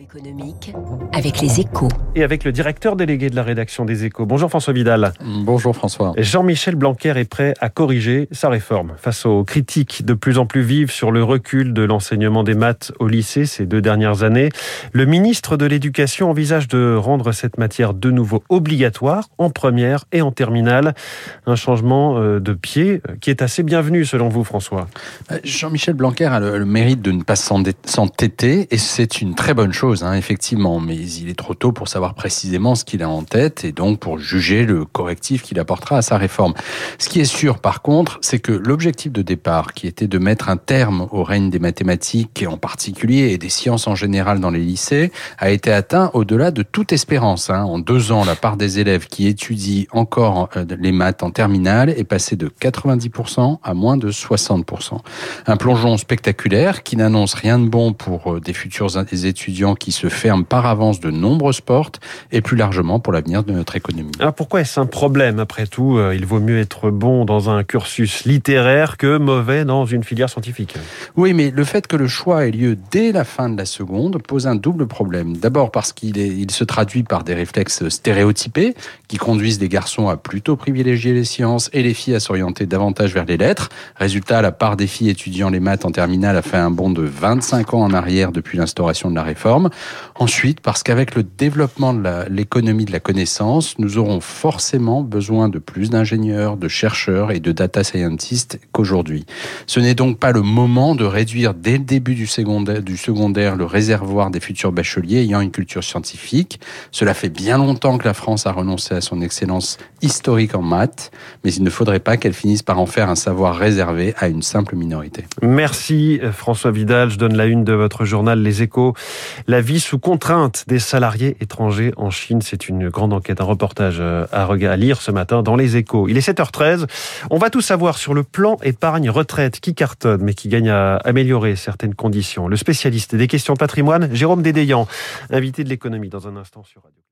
Économique avec les échos. Et avec le directeur délégué de la rédaction des échos. Bonjour François Vidal. Bonjour François. Jean-Michel Blanquer est prêt à corriger sa réforme. Face aux critiques de plus en plus vives sur le recul de l'enseignement des maths au lycée ces deux dernières années, le ministre de l'Éducation envisage de rendre cette matière de nouveau obligatoire en première et en terminale. Un changement euh, de pied euh, qui est assez bienvenu selon vous François. Euh, Jean-Michel Blanquer a le, le mérite de ne pas s'entêter et c'est une très bonne chose, hein, effectivement, mais il est trop tôt pour savoir précisément ce qu'il a en tête et donc pour juger le correctif qu'il apportera à sa réforme. Ce qui est sûr, par contre, c'est que l'objectif de départ, qui était de mettre un terme au règne des mathématiques en particulier et des sciences en général dans les lycées, a été atteint au-delà de toute espérance. Hein. En deux ans, la part des élèves qui étudient encore euh, les maths en terminale est passée de 90% à moins de 60%. Un plongeon spectaculaire qui n'annonce rien de bon pour euh, des futurs étudiants qui se ferment par avance de nombreuses portes et plus largement pour l'avenir de notre économie. Alors pourquoi est-ce un problème après tout euh, Il vaut mieux être bon dans un cursus littéraire que mauvais dans une filière scientifique? Oui, mais le fait que le choix ait lieu dès la fin de la seconde pose un double problème. D'abord parce qu'il il se traduit par des réflexes stéréotypés qui conduisent les garçons à plutôt privilégier les sciences et les filles à s'orienter davantage vers les lettres. Résultat, la part des filles étudiant les maths en terminale a fait un bond de 25 ans en arrière depuis l'instauration de la réforme. Ensuite, parce qu'avec le développement de l'économie de la connaissance, nous aurons forcément besoin de plus d'ingénieurs, de chercheurs et de data scientists qu'aujourd'hui. Ce n'est donc pas le moment de réduire dès le début du secondaire, du secondaire le réservoir des futurs bacheliers ayant une culture scientifique. Cela fait bien longtemps que la France a renoncé à son excellence historique en maths, mais il ne faudrait pas qu'elle finisse par en faire un savoir réservé à une simple minorité. Merci François Vidal. Je donne la une de votre journal Les Échos. La vie sous contrainte des salariés étrangers en Chine, c'est une grande enquête, un reportage euh, à lire ce matin dans Les Échos. Il est 7h13. On va tout savoir sur le plan épargne retraite qui cartonne mais qui gagne à améliorer certaines conditions. Le spécialiste des questions patrimoine, Jérôme Dédéian, invité de l'économie dans un instant sur Radio.